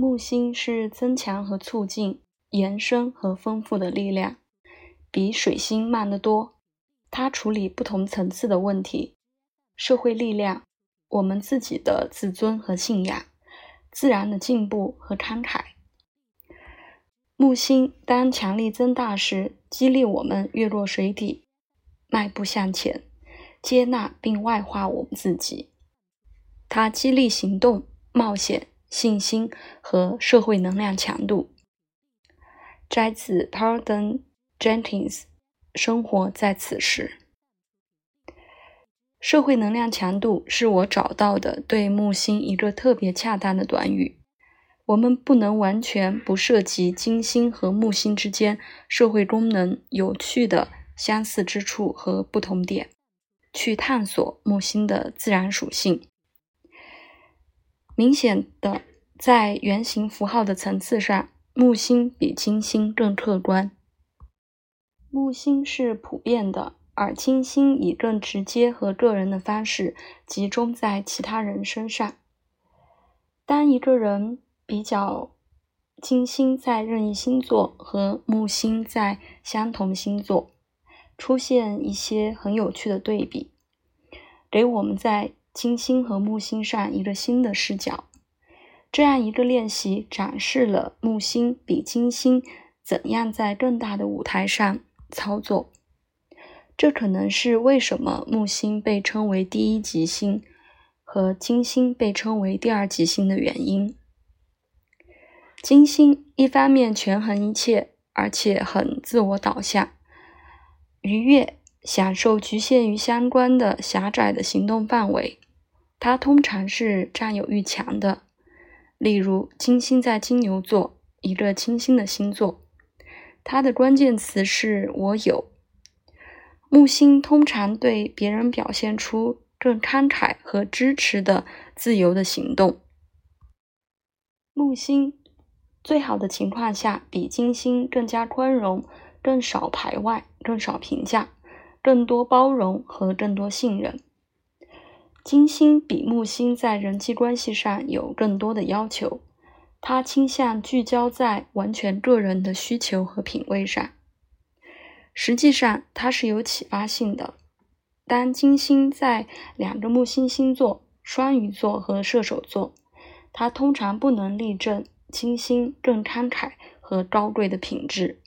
木星是增强和促进、延伸和丰富的力量，比水星慢得多。它处理不同层次的问题：社会力量、我们自己的自尊和信仰、自然的进步和慷慨。木星当强力增大时，激励我们跃落水底，迈步向前，接纳并外化我们自己。它激励行动、冒险。信心和社会能量强度。摘自 p a r d o n Jenkins，《生活在此时》。社会能量强度是我找到的对木星一个特别恰当的短语。我们不能完全不涉及金星和木星之间社会功能有趣的相似之处和不同点，去探索木星的自然属性。明显的，在原型符号的层次上，木星比金星更客观。木星是普遍的，而金星以更直接和个人的方式集中在其他人身上。当一个人比较金星在任意星座和木星在相同星座，出现一些很有趣的对比，给我们在金星和木星上一个新的视角。这样一个练习展示了木星比金星怎样在更大的舞台上操作。这可能是为什么木星被称为第一吉星，和金星被称为第二吉星的原因。金星一方面权衡一切，而且很自我导向、愉悦、享受局限于相关的狭窄的行动范围。它通常是占有欲强的，例如金星在金牛座，一个清新的星座。它的关键词是我有。木星通常对别人表现出更慷慨和支持的自由的行动。木星。最好的情况下，比金星更加宽容，更少排外，更少评价，更多包容和更多信任。金星比木星在人际关系上有更多的要求，它倾向聚焦在完全个人的需求和品味上。实际上，它是有启发性的。当金星在两个木星星座——双鱼座和射手座，它通常不能例证。金星更慷慨和高贵的品质。